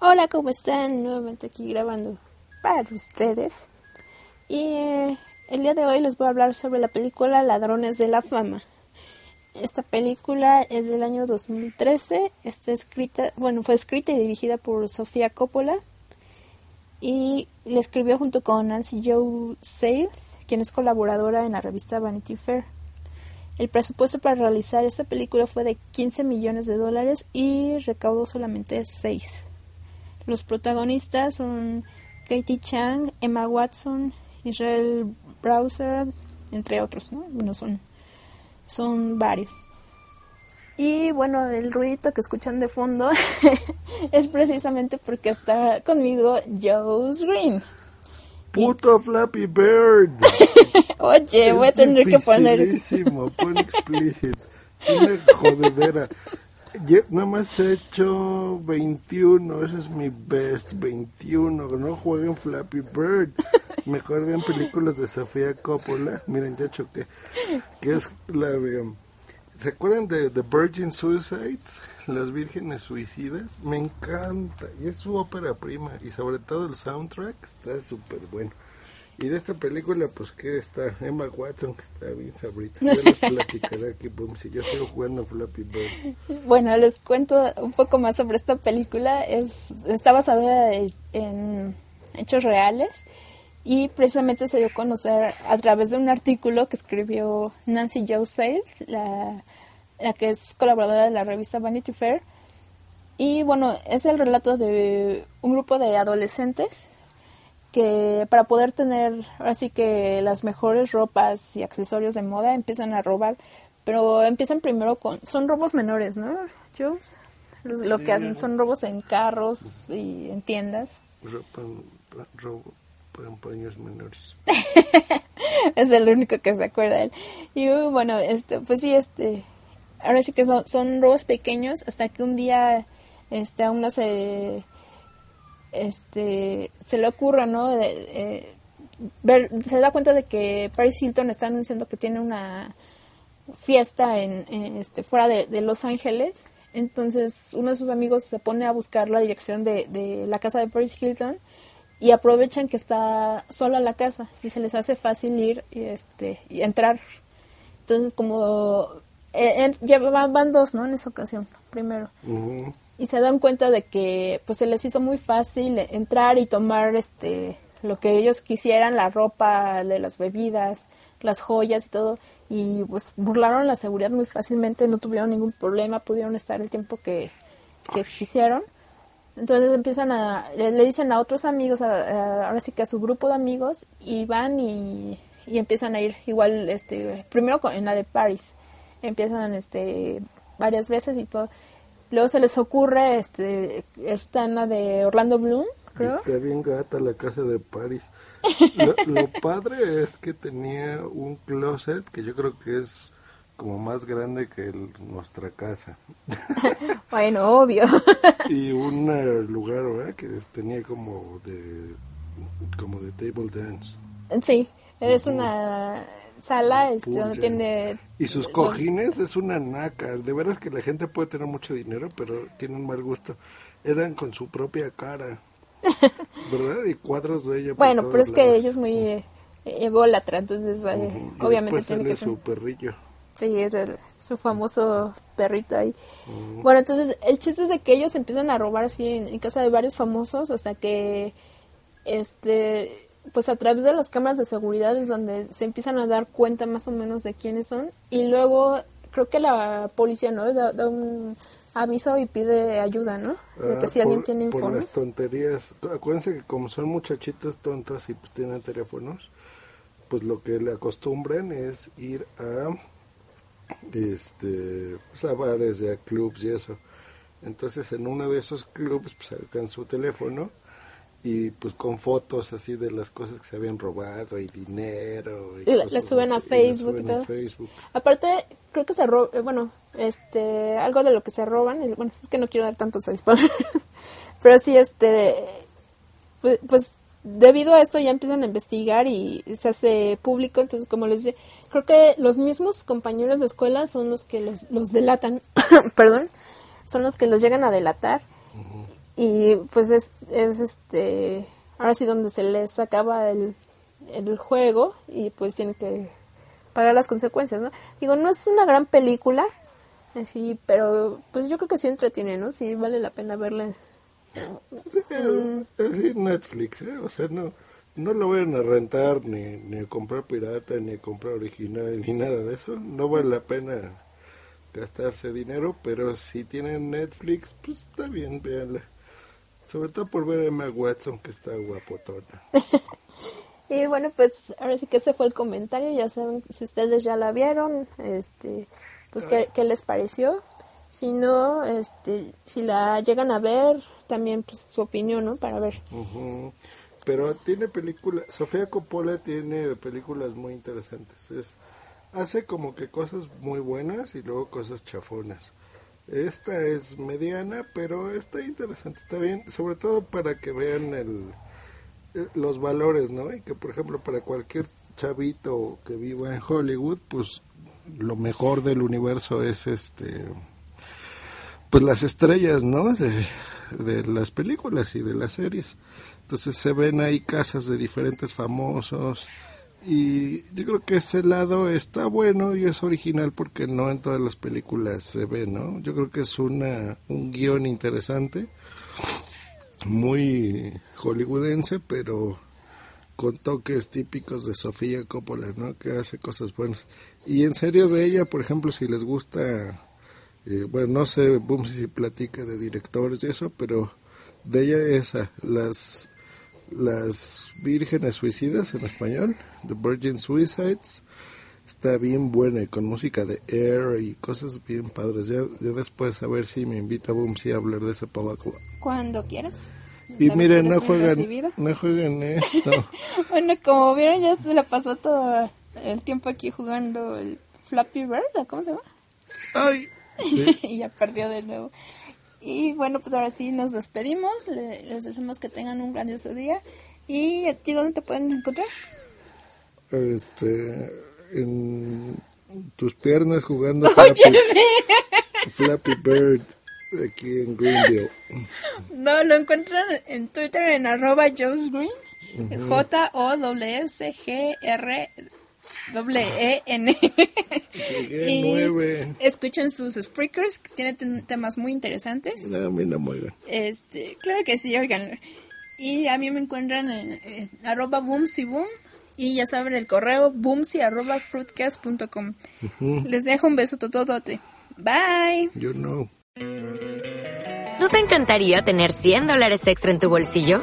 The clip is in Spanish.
Hola, ¿cómo están? Nuevamente aquí grabando para ustedes. Y eh, el día de hoy les voy a hablar sobre la película Ladrones de la Fama. Esta película es del año 2013. Está escrita, bueno, fue escrita y dirigida por Sofía Coppola. Y la escribió junto con Nancy Joe Sales, quien es colaboradora en la revista Vanity Fair. El presupuesto para realizar esta película fue de 15 millones de dólares y recaudó solamente 6. Los protagonistas son Katie Chang, Emma Watson, Israel Browser, entre otros, ¿no? Bueno, son, son varios. Y bueno, el ruidito que escuchan de fondo es precisamente porque está conmigo Joe's Green. Puto Flappy Bird. Oye, voy a tener que poner. Pon explicit. Es una jodedera. Yo nada más he hecho 21, ese es mi best, 21. No jueguen Flappy Bird. Mejor vean películas de Sofía Coppola. Miren, ya choqué. Que es la de... ¿Se acuerdan de The Virgin Suicides? Las Vírgenes Suicidas. Me encanta. Y es su ópera prima. Y sobre todo el soundtrack está súper bueno. Y de esta película, pues que está Emma Watson, que está bien sabrita. Yo les platicaré aquí, boom, si yo sigo jugando Flappy Bird. Bueno, les cuento un poco más sobre esta película. Es, está basada en hechos reales y precisamente se dio a conocer a través de un artículo que escribió Nancy Joe Sales, la que es colaboradora de la revista Vanity Fair. Y bueno, es el relato de un grupo de adolescentes que para poder tener así que las mejores ropas y accesorios de moda empiezan a robar, pero empiezan primero con son robos menores, ¿no? Jules? Lo, que hacen son robos en carros y en tiendas. Ropa, robo para paños menores. es el único que se acuerda él. Y bueno, este pues sí este ahora sí que son, son robos pequeños hasta que un día este a uno se este se le ocurra, ¿no? Ver, se da cuenta de que Paris Hilton está anunciando que tiene una fiesta en, este fuera de, Los Ángeles. Entonces uno de sus amigos se pone a buscar la dirección de, de la casa de Paris Hilton y aprovechan que está sola la casa y se les hace fácil ir y este y entrar. Entonces como eh, van, dos, ¿no? En esa ocasión, primero y se dan cuenta de que pues se les hizo muy fácil entrar y tomar este lo que ellos quisieran, la ropa, de las bebidas, las joyas y todo y pues burlaron la seguridad muy fácilmente, no tuvieron ningún problema, pudieron estar el tiempo que, que quisieron. Entonces empiezan a, le, dicen a otros amigos, ahora sí que a su grupo de amigos, y van y, y empiezan a ir igual, este, primero en la de París, empiezan este varias veces y todo, Luego se les ocurre este esta Ana de Orlando Bloom, creo. Está bien gata la casa de París. Lo, padre es que tenía un closet que yo creo que es como más grande que nuestra casa. bueno, obvio. y un lugar ¿verdad? que tenía como de como de table dance. Sí, es una sala este, donde tiene... Y sus cojines es una naca. De veras que la gente puede tener mucho dinero, pero tiene un mal gusto. Eran con su propia cara. ¿Verdad? Y cuadros de ella. Bueno, pero es que ella es muy eh, ególatra, entonces eh, obviamente tiene que... su perrillo. Sí, es su famoso perrito ahí. Bueno, entonces el chiste es de que ellos empiezan a robar así en casa de varios famosos hasta que este pues a través de las cámaras de seguridad es donde se empiezan a dar cuenta más o menos de quiénes son y luego creo que la policía no da, un aviso y pide ayuda, ¿no? De que ah, si alguien tiene informes. Por las tonterías. Acuérdense que como son muchachitos tontos y pues tienen teléfonos, pues lo que le acostumbran es ir a este pues a bares, a clubs y eso. Entonces en uno de esos clubes pues sacan su teléfono y pues con fotos así de las cosas que se habían robado y dinero. Y, le suben a Facebook y. Aparte, creo que se roba, eh, bueno, este, algo de lo que se roban, bueno, es que no quiero dar tantos spoilers, pero sí, este, pues, pues, debido a esto ya empiezan a investigar y se hace público, entonces como les decía, creo que los mismos compañeros de escuela son los que los, los delatan, perdón, son los que los llegan a delatar y pues es, es este ahora sí donde se les acaba el, el juego y pues tienen que pagar las consecuencias, ¿no? Digo, no es una gran película, así, pero pues yo creo que sí entretiene, ¿no? Sí vale la pena verla. Es Netflix, ¿eh? O sea, no, no lo vayan a rentar, ni, ni a comprar pirata, ni a comprar original, ni nada de eso. No vale la pena gastarse dinero, pero si tienen Netflix, pues está bien, véanla. Sobre todo por ver a Emma Watson, que está guapotona. y bueno, pues ahora sí que ese fue el comentario. Ya saben, si ustedes ya la vieron, este, pues qué, qué les pareció. Si no, este, si la llegan a ver, también pues su opinión, ¿no? Para ver. Pero tiene películas, Sofía Coppola tiene películas muy interesantes. Es, hace como que cosas muy buenas y luego cosas chafonas. Esta es mediana, pero está interesante, está bien, sobre todo para que vean el, eh, los valores, ¿no? Y que, por ejemplo, para cualquier chavito que viva en Hollywood, pues lo mejor del universo es este pues las estrellas, ¿no? De, de las películas y de las series. Entonces se ven ahí casas de diferentes famosos, y yo creo que ese lado está bueno y es original porque no en todas las películas se ve, ¿no? Yo creo que es una, un guion interesante, muy hollywoodense, pero con toques típicos de Sofía Coppola, ¿no? Que hace cosas buenas. Y en serio de ella, por ejemplo, si les gusta, eh, bueno, no sé, boom, si platica de directores y eso, pero de ella esa, las las Vírgenes Suicidas en español, The Virgin Suicides. Está bien buena y con música de Air y cosas bien padres. Ya, después a ver si me invita Boom si a hablar de esa película. Cuando quieras. Y miren, no juegan, no jueguen esto. bueno, como vieron, ya se la pasó todo el tiempo aquí jugando el Flappy Bird, ¿cómo se llama? ¡Ay! y ya perdió de nuevo. Y bueno, pues ahora sí nos despedimos. Les deseamos que tengan un grandioso día. ¿Y a ti dónde te pueden encontrar? Este, en tus piernas jugando Flappy, Bird aquí en Greenville. No, lo encuentran en Twitter en arroba Joe's Green. J-O-S-S-G-R doble E N. y escuchen sus speakers, que tienen temas muy interesantes. No, a mí no Este, claro que sí, oigan. Y a mí me encuentran en, arroba boomsy boom y ya saben el correo boomsy arroba fruitcast.com. Les dejo un beso tototote. Bye. You know. ¿No te encantaría tener 100 dólares extra en tu bolsillo?